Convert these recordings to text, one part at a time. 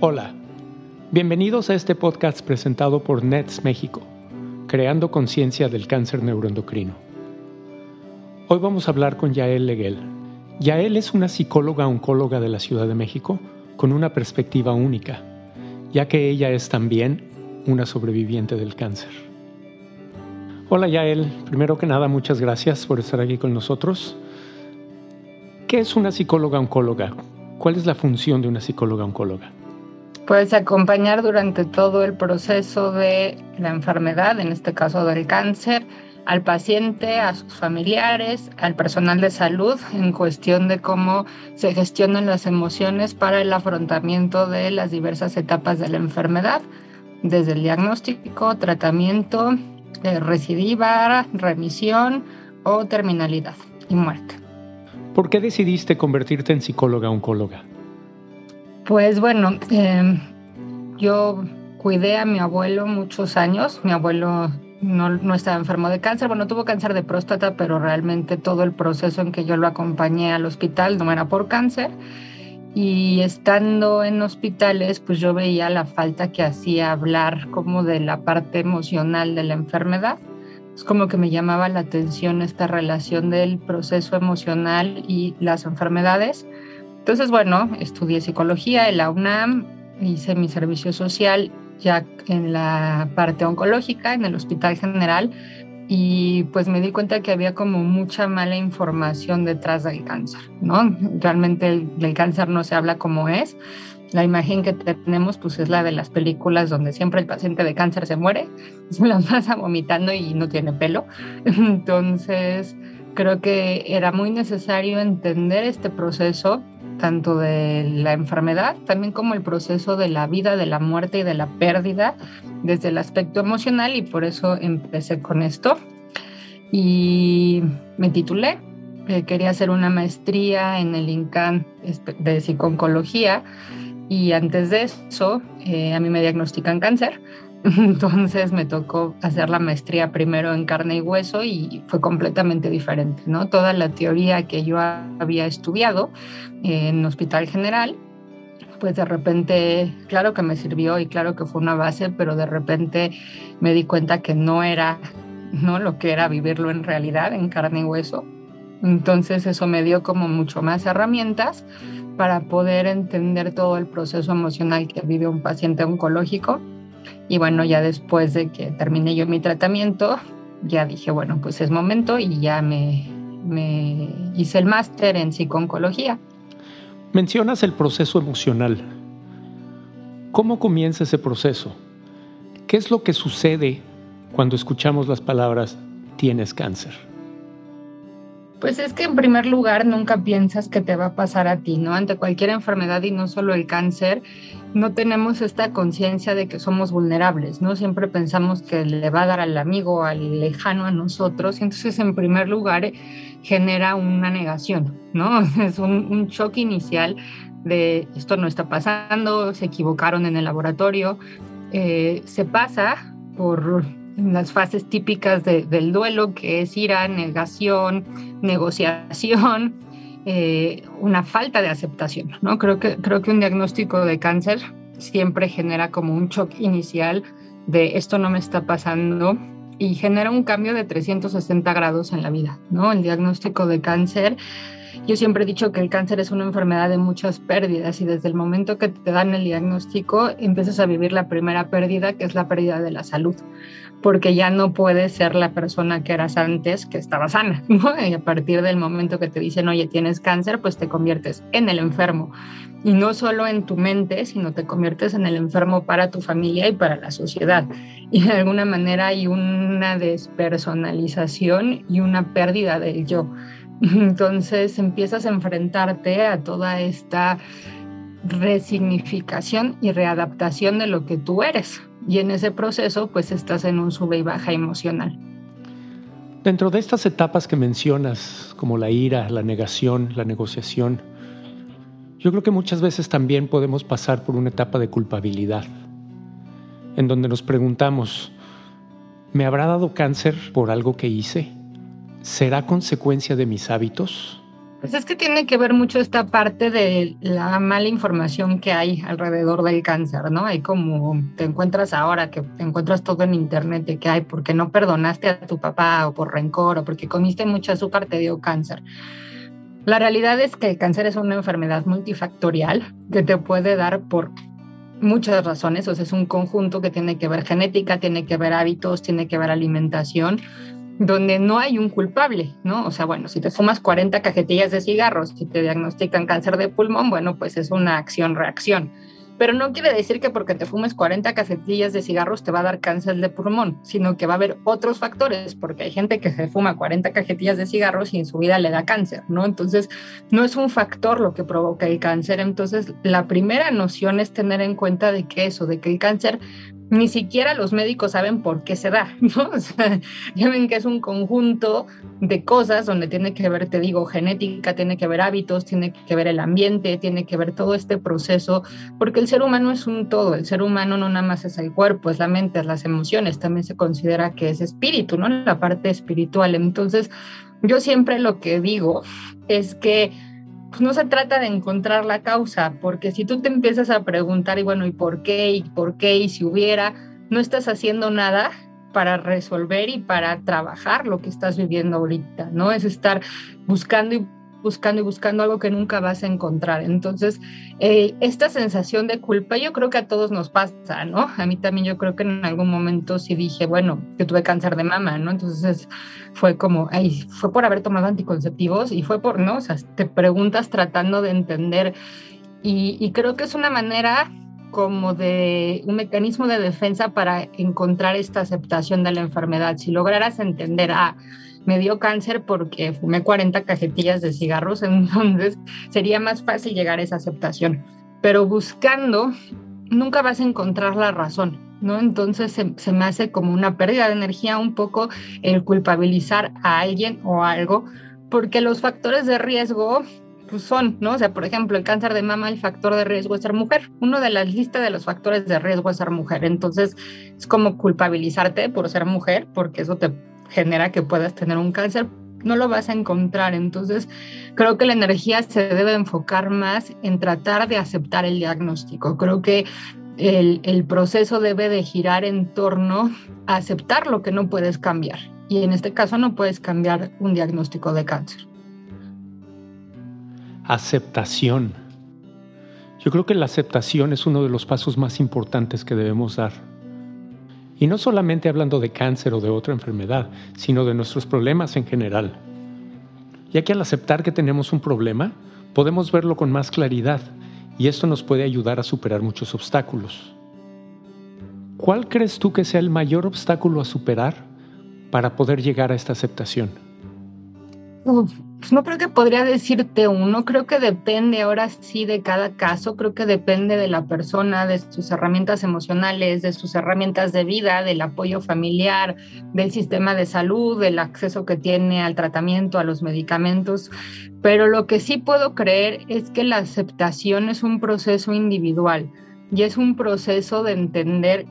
Hola, bienvenidos a este podcast presentado por NETS México, creando conciencia del cáncer neuroendocrino. Hoy vamos a hablar con Yael Leguel. Yael es una psicóloga oncóloga de la Ciudad de México con una perspectiva única, ya que ella es también una sobreviviente del cáncer. Hola Yael, primero que nada muchas gracias por estar aquí con nosotros. ¿Qué es una psicóloga oncóloga? ¿Cuál es la función de una psicóloga oncóloga? Puedes acompañar durante todo el proceso de la enfermedad, en este caso del cáncer, al paciente, a sus familiares, al personal de salud en cuestión de cómo se gestionan las emociones para el afrontamiento de las diversas etapas de la enfermedad, desde el diagnóstico, tratamiento, eh, recidiva, remisión o terminalidad y muerte. ¿Por qué decidiste convertirte en psicóloga oncóloga? Pues bueno, em, yo cuidé a mi abuelo muchos años. Mi abuelo no, no, estaba enfermo de cáncer, bueno, tuvo cáncer de próstata, pero realmente todo el proceso en que yo lo acompañé al hospital no era por cáncer. Y estando en hospitales, pues yo veía la falta que hacía hablar como de la parte emocional de la enfermedad. Es como que me llamaba la atención esta relación del proceso emocional y las enfermedades entonces, bueno, estudié psicología en la UNAM, hice mi servicio social ya en la parte oncológica, en el Hospital General, y pues me di cuenta que había como mucha mala información detrás del cáncer, ¿no? Realmente del cáncer no se habla como es. La imagen que tenemos pues es la de las películas donde siempre el paciente de cáncer se muere, se las pasa vomitando y no tiene pelo. Entonces, creo que era muy necesario entender este proceso tanto de la enfermedad, también como el proceso de la vida, de la muerte y de la pérdida desde el aspecto emocional y por eso empecé con esto. Y me titulé, eh, quería hacer una maestría en el INCAN de psiconcología y antes de eso eh, a mí me diagnostican cáncer entonces me tocó hacer la maestría primero en carne y hueso y fue completamente diferente, ¿no? Toda la teoría que yo había estudiado en Hospital General, pues de repente, claro que me sirvió y claro que fue una base, pero de repente me di cuenta que no era, ¿no? Lo que era vivirlo en realidad, en carne y hueso. Entonces eso me dio como mucho más herramientas para poder entender todo el proceso emocional que vive un paciente oncológico y bueno, ya después de que terminé yo mi tratamiento, ya dije, bueno, pues es momento y ya me, me hice el máster en psicooncología. Mencionas el proceso emocional. ¿Cómo comienza ese proceso? ¿Qué es lo que sucede cuando escuchamos las palabras tienes cáncer? Pues es que en primer lugar nunca piensas que te va a pasar a ti, ¿no? Ante cualquier enfermedad y no solo el cáncer, no tenemos esta conciencia de que somos vulnerables, ¿no? Siempre pensamos que le va a dar al amigo, al lejano a nosotros, y entonces en primer lugar genera una negación, ¿no? Es un, shock inicial de esto no está pasando, se equivocaron en el laboratorio, eh, se pasa por las fases típicas del duelo, que es ira, negación, negociación, eh, una falta de aceptación. ¿no? Creo, que, creo que un diagnóstico de cáncer siempre genera como un shock inicial de esto no me está pasando y genera un cambio de 360 grados en la vida. ¿no? El diagnóstico de cáncer yo siempre he dicho que el cáncer es una enfermedad de muchas pérdidas y desde el momento que te dan el diagnóstico empiezas a vivir la primera pérdida, que es la pérdida de la salud, porque ya no puedes ser la persona que eras antes, que estaba sana. Y a partir del momento que te dicen, oye, tienes cáncer, pues te conviertes en el enfermo. Y no solo en tu mente, sino te conviertes en el enfermo para tu familia y para la sociedad. Y de alguna manera hay una despersonalización y una pérdida del yo. Entonces empiezas a enfrentarte a toda esta resignificación y readaptación de lo que tú eres. Y en ese proceso pues estás en un sube y baja emocional. Dentro de estas etapas que mencionas, como la ira, la negación, la negociación, yo creo que muchas veces también podemos pasar por una etapa de culpabilidad, en donde nos preguntamos, ¿me habrá dado cáncer por algo que hice? ¿Será consecuencia de mis hábitos? Pues es que tiene que ver mucho esta parte de la mala información que hay alrededor del cáncer, ¿no? Hay como te encuentras ahora, que te encuentras todo en internet de que hay porque no perdonaste a tu papá o por rencor o porque comiste mucho azúcar te dio cáncer. La realidad es que el cáncer es una enfermedad multifactorial que te puede dar por muchas razones, o sea, es un conjunto que tiene que ver genética, tiene que ver hábitos, tiene que ver alimentación, donde no hay un culpable, ¿no? O sea, bueno, si te fumas 40 cajetillas de cigarros y te diagnostican cáncer de pulmón, bueno, pues es una acción-reacción. Pero no quiere decir que porque te fumes 40 cajetillas de cigarros te va a dar cáncer de pulmón, sino que va a haber otros factores, porque hay gente que se fuma 40 cajetillas de cigarros y en su vida le da cáncer, ¿no? Entonces, no es un factor lo que provoca el cáncer. Entonces, la primera noción es tener en cuenta de que eso, de que el cáncer ni siquiera los médicos saben por qué se da, ¿no? O sea, ya ven que es un conjunto de cosas donde tiene que ver, te digo, genética, tiene que ver hábitos, tiene que ver el ambiente, tiene que ver todo este proceso, porque el ser humano es un todo, el ser humano no nada más es el cuerpo, es la mente, es las emociones, también se considera que es espíritu, ¿no? La parte espiritual. Entonces, yo siempre lo que digo es que pues no se trata de encontrar la causa, porque si tú te empiezas a preguntar, y bueno, ¿y por qué? ¿Y por qué? ¿Y si hubiera? No estás haciendo nada para resolver y para trabajar lo que estás viviendo ahorita, ¿no? Es estar buscando y buscando y buscando algo que nunca vas a encontrar. Entonces, eh, esta sensación de culpa, yo creo que a todos nos pasa, ¿no? A mí también yo creo que en algún momento sí dije, bueno, que tuve cáncer de mama, ¿no? Entonces fue como, ay, fue por haber tomado anticonceptivos y fue por, ¿no? O sea, te preguntas tratando de entender y, y creo que es una manera como de un mecanismo de defensa para encontrar esta aceptación de la enfermedad. Si lograras entender, ah, me dio cáncer porque fumé 40 cajetillas de cigarros, entonces sería más fácil llegar a esa aceptación. Pero buscando, nunca vas a encontrar la razón, ¿no? Entonces se, me hace como una pérdida de energía un poco el culpabilizar a alguien o algo, porque los factores de riesgo pues son, ¿no? O sea, por ejemplo, el cáncer de mama, el factor de riesgo es ser mujer. Uno de las listas de los factores de riesgo es ser mujer. Entonces, es como culpabilizarte por ser mujer, porque eso te genera que puedas tener un cáncer, no lo vas a encontrar. Entonces, creo que la energía se debe enfocar más en tratar de aceptar el diagnóstico. Creo que el, el, proceso debe de girar en torno a aceptar lo que no puedes cambiar. Y en este caso no puedes cambiar un diagnóstico de cáncer. Aceptación. Yo creo que la aceptación es uno de los pasos más importantes que debemos dar y no solamente hablando de cáncer o de otra enfermedad, sino de nuestros problemas en general. Ya que al aceptar que tenemos un problema, podemos verlo con más claridad y esto nos puede ayudar a superar muchos obstáculos. ¿Cuál crees tú que sea el mayor obstáculo a superar para poder llegar a esta aceptación? Pues no creo que podría decirte uno, creo que depende ahora sí de cada caso, creo que depende de la persona, de sus herramientas emocionales, de sus herramientas de vida, del apoyo familiar, del sistema de salud, del acceso que tiene al tratamiento, a los medicamentos. Pero lo que sí puedo creer es que la aceptación es un proceso individual y es un proceso de entender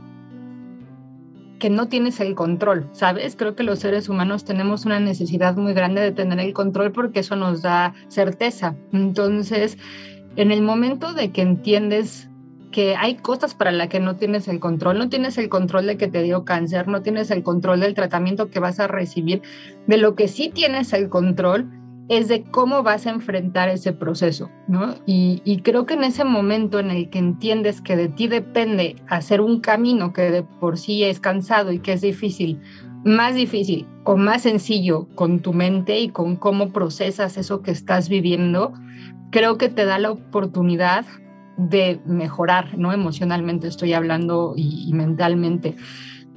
que no tienes el control, ¿sabes? Creo que los seres humanos tenemos una necesidad muy grande de tener el control porque eso nos da certeza. Entonces, en el momento de que entiendes que hay cosas para las que no tienes el control, no tienes el control de que te dio cáncer, no tienes el control del tratamiento que vas a recibir, de lo que sí tienes el control es de cómo vas a enfrentar ese proceso, ¿no? Y, creo que en ese momento en el que entiendes que de ti depende hacer un camino que de por sí es cansado y que es difícil, más difícil o más sencillo con tu mente y con cómo procesas eso que estás viviendo, creo que te da la oportunidad de mejorar, ¿no? Emocionalmente estoy hablando y, mentalmente.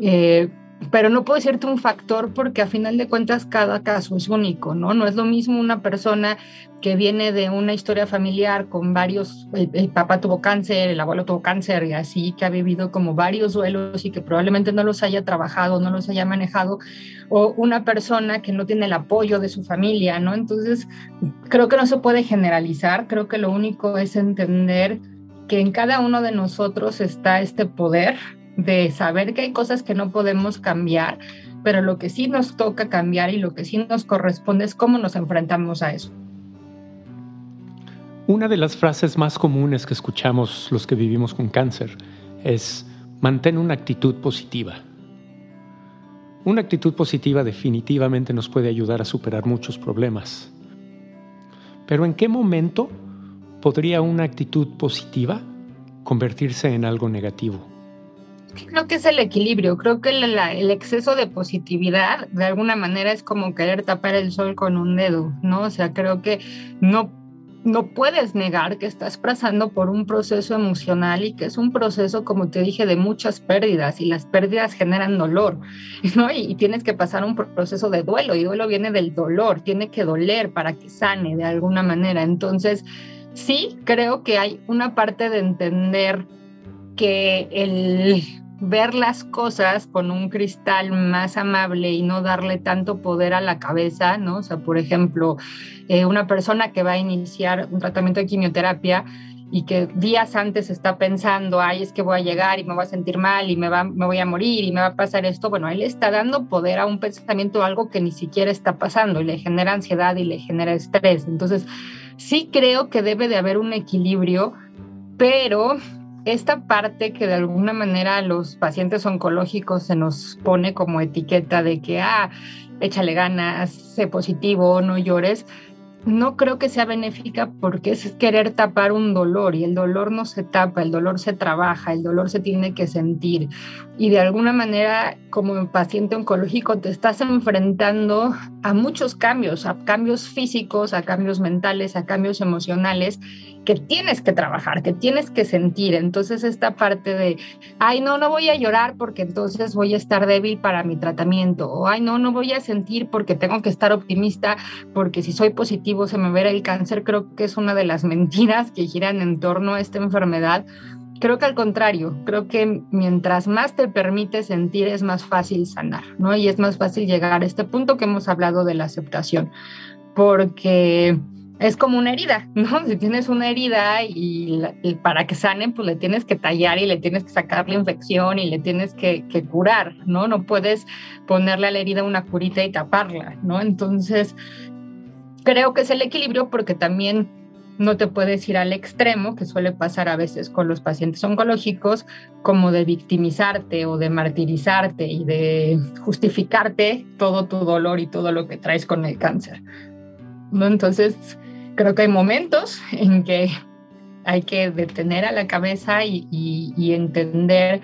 Eh, pero no puedo decirte un factor porque a final de cuentas cada caso es único, ¿no? No es lo mismo una persona que viene de una historia familiar con varios, el, papá tuvo cáncer, el abuelo tuvo cáncer y así, que ha vivido como varios duelos y que probablemente no los haya trabajado, no los haya manejado, o una persona que no tiene el apoyo de su familia, ¿no? Entonces, creo que no se puede generalizar, creo que lo único es entender que en cada uno de nosotros está este poder de saber que hay cosas que no podemos cambiar, pero lo que sí nos toca cambiar y lo que sí nos corresponde es cómo nos enfrentamos a eso. Una de las frases más comunes que escuchamos los que vivimos con cáncer es mantén una actitud positiva. Una actitud positiva definitivamente nos puede ayudar a superar muchos problemas. Pero ¿en qué momento podría una actitud positiva convertirse en algo negativo? Creo que es el equilibrio, creo que el exceso de positividad de alguna manera es como querer tapar el sol con un dedo, ¿no? O sea, creo que no no puedes negar que estás pasando por un proceso emocional y que es un proceso, como te dije, de muchas pérdidas y las pérdidas generan dolor, ¿no? Y, tienes que pasar un proceso de duelo y duelo viene del dolor, tiene que doler para que sane de alguna manera. Entonces, sí, creo que hay una parte de entender que el ver las cosas con un cristal más amable y no darle tanto poder a la cabeza, ¿no? O sea, por ejemplo, eh, una persona que va a iniciar un tratamiento de quimioterapia y que días antes está pensando, ay, es que voy a llegar y me voy a sentir mal y me, va, me voy a morir y me va a pasar esto, bueno, él está dando poder a un pensamiento, algo que ni siquiera está pasando y le genera ansiedad y le genera estrés. Entonces, sí creo que debe de haber un equilibrio, pero esta parte que de alguna manera los pacientes oncológicos se nos pone como etiqueta de que, ah, échale ganas, sé positivo, no llores, no creo que sea benéfica porque es querer tapar un dolor y el dolor no se tapa, el dolor se trabaja, el dolor se tiene que sentir. Y de alguna manera, como paciente oncológico, te estás enfrentando a muchos cambios, a cambios físicos, a cambios mentales, a cambios emocionales que tienes que trabajar, que tienes que sentir. Entonces esta parte de, ay, no, no voy a llorar porque entonces voy a estar débil para mi tratamiento, o ay, no, no voy a sentir porque tengo que estar optimista, porque si soy positivo se me verá el cáncer, creo que es una de las mentiras que giran en torno a esta enfermedad. Creo que al contrario, creo que mientras más te permite sentir es más fácil sanar, ¿no? Y es más fácil llegar a este punto que hemos hablado de la aceptación, porque es como una herida, ¿no? Si tienes una herida y, para que sane, pues le tienes que tallar y le tienes que sacar la infección y le tienes que, que, curar, ¿no? No puedes ponerle a la herida una curita y taparla, ¿no? Entonces, creo que es el equilibrio porque también no te puedes ir al extremo, que suele pasar a veces con los pacientes oncológicos, como de victimizarte o de martirizarte y de justificarte todo tu dolor y todo lo que traes con el cáncer. ¿No? Entonces, creo que hay momentos en que hay que detener a la cabeza y, entender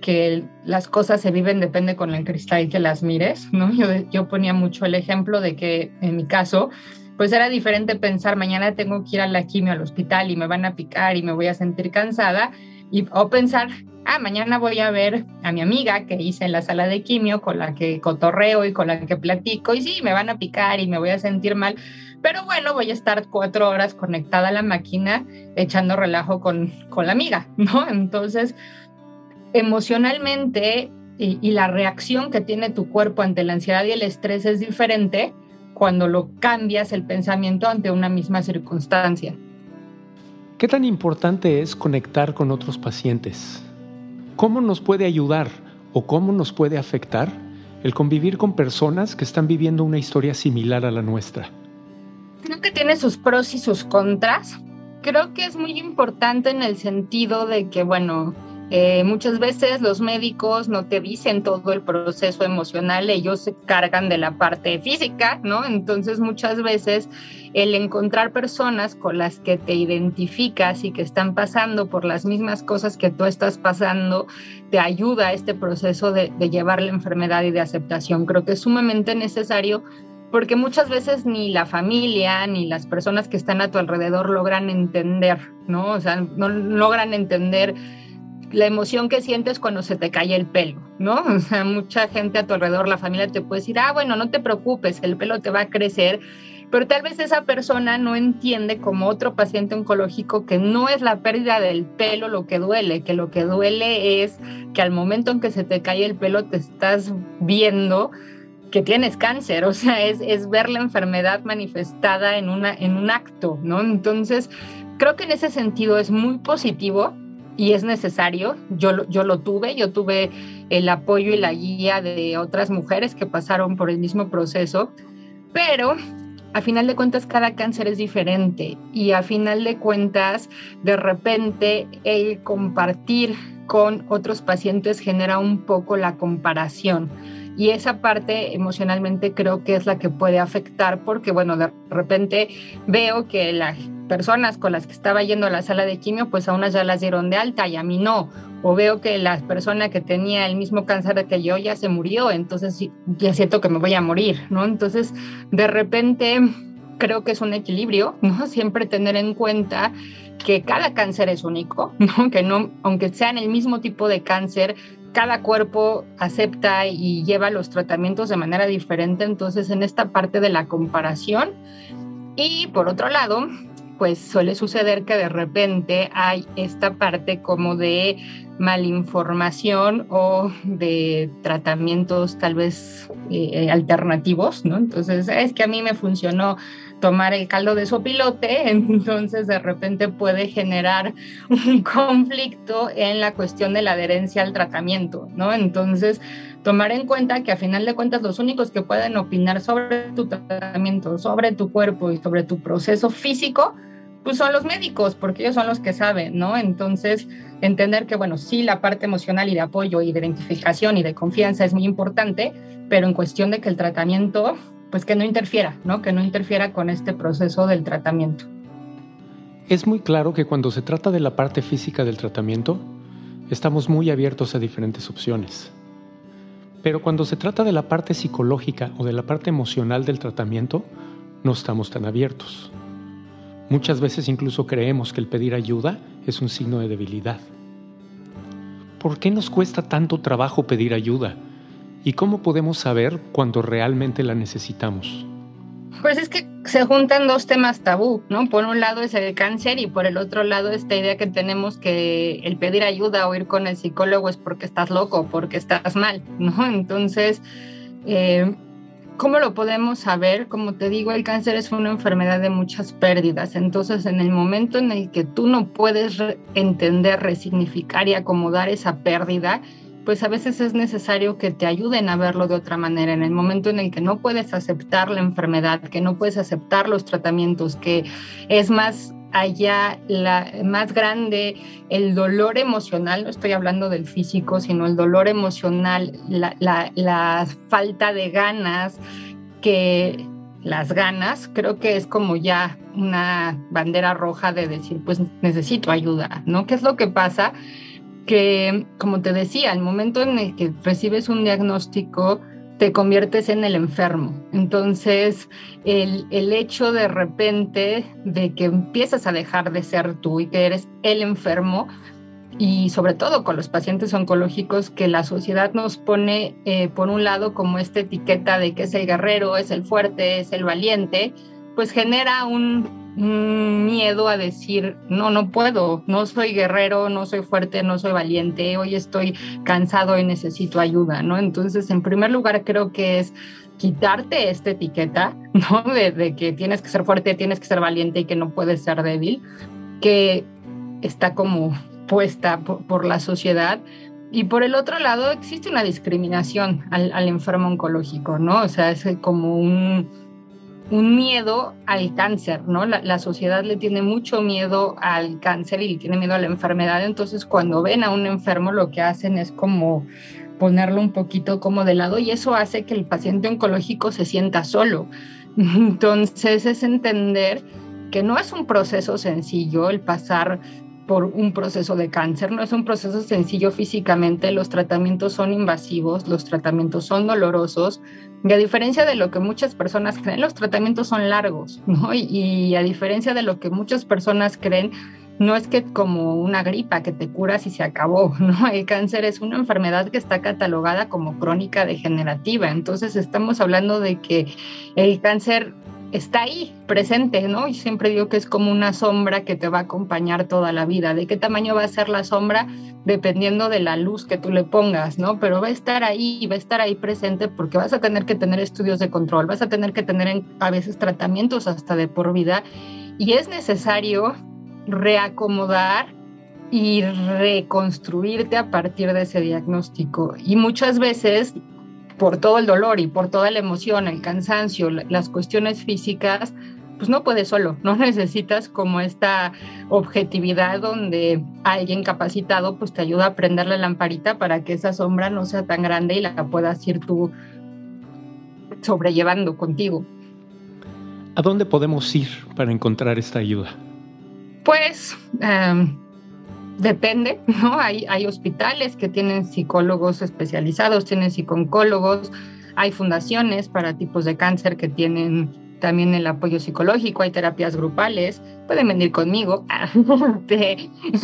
que las cosas se viven depende con el cristal que las mires, ¿no? Yo, yo ponía mucho el ejemplo de que en mi caso, pues era diferente pensar mañana tengo que ir a la quimio al hospital y me van a picar y me voy a sentir cansada y, o pensar, ah, mañana voy a ver a mi amiga que hice en la sala de quimio con la que cotorreo y con la que platico y sí, me van a picar y me voy a sentir mal, pero bueno, voy a estar cuatro horas conectada a la máquina echando relajo con, con la amiga, ¿no? Entonces, emocionalmente y, y la reacción que tiene tu cuerpo ante la ansiedad y el estrés es diferente cuando lo cambias el pensamiento ante una misma circunstancia. ¿Qué tan importante es conectar con otros pacientes? ¿Cómo nos puede ayudar o cómo nos puede afectar el convivir con personas que están viviendo una historia similar a la nuestra? Creo que tiene sus pros y sus contras. Creo que es muy importante en el sentido de que, bueno, eh, muchas veces los médicos no te dicen todo el proceso emocional, ellos se cargan de la parte física, ¿no? Entonces muchas veces el encontrar personas con las que te identificas y que están pasando por las mismas cosas que tú estás pasando, te ayuda a este proceso de, de llevar la enfermedad y de aceptación. Creo que es sumamente necesario porque muchas veces ni la familia ni las personas que están a tu alrededor logran entender, ¿no? O sea, no logran entender la emoción que sientes cuando se te cae el pelo, ¿no? O sea, mucha gente a tu alrededor, la familia te puede decir, ah, bueno, no te preocupes, el pelo te va a crecer, pero tal vez esa persona no entiende como otro paciente oncológico que no es la pérdida del pelo lo que duele, que lo que duele es que al momento en que se te cae el pelo te estás viendo que tienes cáncer, o sea, es, es ver la enfermedad manifestada en, una, en un acto, ¿no? Entonces, creo que en ese sentido es muy positivo y es necesario. Yo, yo lo tuve, yo tuve el apoyo y la guía de otras mujeres que pasaron por el mismo proceso, pero a final de cuentas cada cáncer es diferente y a final de cuentas de repente el compartir con otros pacientes genera un poco la comparación. Y esa parte emocionalmente creo que es la que puede afectar porque, bueno, de repente veo que las personas con las que estaba yendo a la sala de quimio, pues a unas ya las dieron de alta y a mí no. O veo que la persona que tenía el mismo cáncer que yo ya se murió, entonces ya siento que me voy a morir, ¿no? Entonces, de repente creo que es un equilibrio, ¿no? Siempre tener en cuenta que cada cáncer es único, ¿no? Que no, aunque sean el mismo tipo de cáncer, cada cuerpo acepta y lleva los tratamientos de manera diferente, entonces en esta parte de la comparación. Y por otro lado, pues suele suceder que de repente hay esta parte como de malinformación o de tratamientos tal vez eh, alternativos, ¿no? Entonces, es que a mí me funcionó tomar el caldo de sopilote, entonces de repente puede generar un conflicto en la cuestión de la adherencia al tratamiento, ¿no? Entonces, tomar en cuenta que a final de cuentas los únicos que pueden opinar sobre tu tratamiento, sobre tu cuerpo y sobre tu proceso físico, pues son los médicos, porque ellos son los que saben, ¿no? Entonces, entender que, bueno, sí, la parte emocional y de apoyo y de identificación y de confianza es muy importante, pero en cuestión de que el tratamiento, pues que no interfiera, ¿no? Que no interfiera con este proceso del tratamiento. Es muy claro que cuando se trata de la parte física del tratamiento, estamos muy abiertos a diferentes opciones. Pero cuando se trata de la parte psicológica o de la parte emocional del tratamiento, no estamos tan abiertos. Muchas veces incluso creemos que el pedir ayuda es un signo de debilidad. ¿Por qué nos cuesta tanto trabajo pedir ayuda? ¿Y cómo podemos saber cuando realmente la necesitamos? Pues es que se juntan dos temas tabú, ¿no? Por un lado es el cáncer y por el otro lado esta idea que tenemos que el pedir ayuda o ir con el psicólogo es porque estás loco, porque estás mal, ¿no? Entonces, eh, ¿Cómo lo podemos saber? Como te digo, el cáncer es una enfermedad de muchas pérdidas. Entonces, en el momento en el que tú no puedes entender, resignificar y acomodar esa pérdida, pues a veces es necesario que te ayuden a verlo de otra manera. En el momento en el que no puedes aceptar la enfermedad, que no puedes aceptar los tratamientos, que es más allá la más grande, el dolor emocional, no estoy hablando del físico, sino el dolor emocional, la, la, falta de ganas, que las ganas, creo que es como ya una bandera roja de decir, pues necesito ayuda, ¿no? ¿Qué es lo que pasa? Que, como te decía, el momento en el que recibes un diagnóstico, te conviertes en el enfermo. Entonces, el, el, hecho de repente de que empiezas a dejar de ser tú y que eres el enfermo, y sobre todo con los pacientes oncológicos, que la sociedad nos pone, eh, por un lado, como esta etiqueta de que es el guerrero, es el fuerte, es el valiente, pues genera un, miedo a decir, no, no puedo, no soy guerrero, no soy fuerte, no soy valiente, hoy estoy cansado y necesito ayuda, ¿no? Entonces, en primer lugar, creo que es quitarte esta etiqueta, ¿no? De, que tienes que ser fuerte, tienes que ser valiente y que no puedes ser débil, que está como puesta por, la sociedad, y por el otro lado, existe una discriminación al, al, enfermo oncológico, ¿no? O sea, es como un, un miedo al cáncer, ¿no? La, sociedad le tiene mucho miedo al cáncer y tiene miedo a la enfermedad, entonces cuando ven a un enfermo lo que hacen es como ponerlo un poquito como de lado y eso hace que el paciente oncológico se sienta solo. Entonces es entender que no es un proceso sencillo el pasar por un proceso de cáncer. No es un proceso sencillo físicamente, los tratamientos son invasivos, los tratamientos son dolorosos, y a diferencia de lo que muchas personas creen, los tratamientos son largos, ¿no? Y, y a diferencia de lo que muchas personas creen, no es que como una gripa que te curas y se acabó, ¿no? El cáncer es una enfermedad que está catalogada como crónica degenerativa, entonces estamos hablando de que el cáncer está ahí, presente, ¿no? Y siempre digo que es como una sombra que te va a acompañar toda la vida. ¿De qué tamaño va a ser la sombra? Dependiendo de la luz que tú le pongas, ¿no? Pero va a estar ahí va a estar ahí presente porque vas a tener que tener estudios de control, vas a tener que tener a veces tratamientos hasta de por vida y es necesario reacomodar y reconstruirte a partir de ese diagnóstico. Y muchas veces por todo el dolor y por toda la emoción, el cansancio, las cuestiones físicas, pues no puedes solo, no necesitas como esta objetividad donde alguien capacitado pues te ayuda a prender la lamparita para que esa sombra no sea tan grande y la puedas ir tú sobrellevando contigo. ¿A dónde podemos ir para encontrar esta ayuda? Pues em, depende, ¿no? Hay, hay hospitales que tienen psicólogos especializados, tienen psicólogos, hay fundaciones para tipos de cáncer que tienen también el apoyo psicológico, hay terapias grupales, pueden venir conmigo.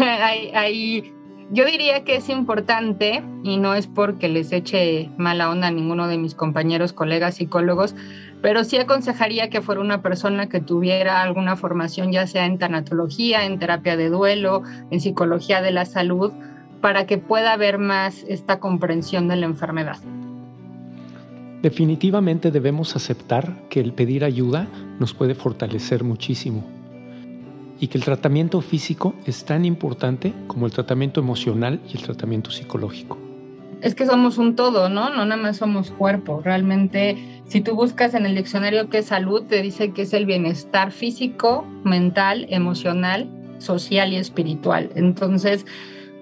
hay, hay, yo diría que es importante, y no es porque les eche mala onda a ninguno de mis compañeros, colegas psicólogos, pero sí aconsejaría que fuera una persona que tuviera alguna formación, ya sea en tanatología, en terapia de duelo, en psicología de la salud, para que pueda haber más esta comprensión de la enfermedad. Definitivamente debemos aceptar que el pedir ayuda nos puede fortalecer muchísimo y que el tratamiento físico es tan importante como el tratamiento emocional y el tratamiento psicológico. Es que somos un todo, ¿no? No nada más somos cuerpo. Realmente, si tú buscas en el diccionario qué es salud, te dice que es el bienestar físico, mental, emocional, social y espiritual. Entonces,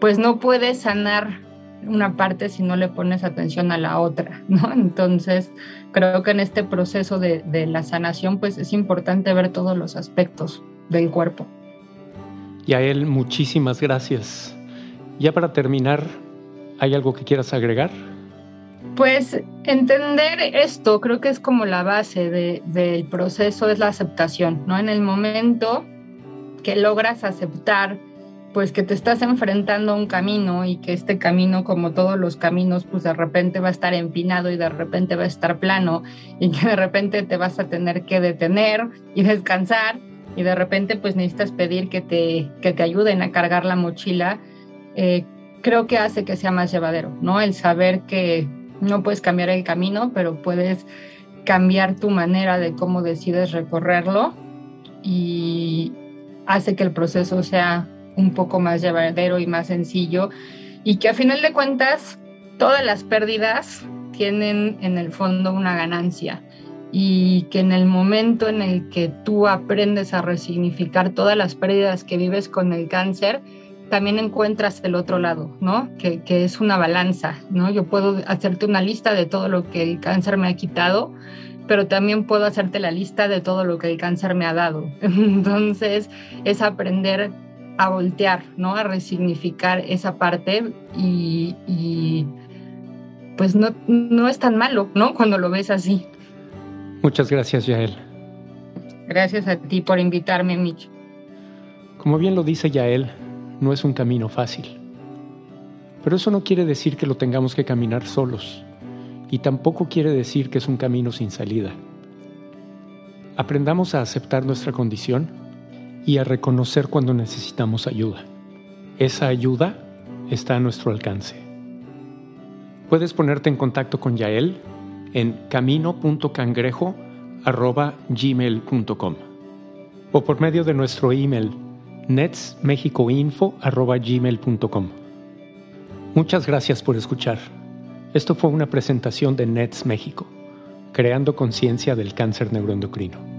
pues no puedes sanar una parte si no le pones atención a la otra, ¿no? Entonces, creo que en este proceso de, de la sanación, pues es importante ver todos los aspectos del cuerpo. Y a él muchísimas gracias. Ya para terminar, ¿hay algo que quieras agregar? Pues entender esto creo que es como la base de, del proceso, es la aceptación, ¿no? En el momento que logras aceptar pues que te estás enfrentando a un camino y que este camino, como todos los caminos, pues de repente va a estar empinado y de repente va a estar plano y que de repente te vas a tener que detener y descansar y de repente pues necesitas pedir que te, que te ayuden a cargar la mochila, eh, creo que hace que sea más llevadero, ¿no? El saber que no puedes cambiar el camino, pero puedes cambiar tu manera de cómo decides recorrerlo y hace que el proceso sea un poco más llevadero y más sencillo y que a final de cuentas todas las pérdidas tienen en el fondo una ganancia y que en el momento en el que tú aprendes a resignificar todas las pérdidas que vives con el cáncer, también encuentras el otro lado, ¿no? Que, que, es una balanza, ¿no? Yo puedo hacerte una lista de todo lo que el cáncer me ha quitado, pero también puedo hacerte la lista de todo lo que el cáncer me ha dado. Entonces, es aprender a voltear, ¿no? A resignificar esa parte y, y pues no, no es tan malo, ¿no? Cuando lo ves así. Muchas gracias, Yael. Gracias a ti por invitarme, Mitch. Como bien lo dice Yael, no es un camino fácil. Pero eso no quiere decir que lo tengamos que caminar solos. Y tampoco quiere decir que es un camino sin salida. Aprendamos a aceptar nuestra condición y a reconocer cuando necesitamos ayuda. Esa ayuda está a nuestro alcance. Puedes ponerte en contacto con Yael en camino.cangrejo.gmail.com o por medio de nuestro email netsmexicoinfo.gmail.com. Muchas gracias por escuchar. Esto fue una presentación de Nets México, creando conciencia del cáncer neuroendocrino.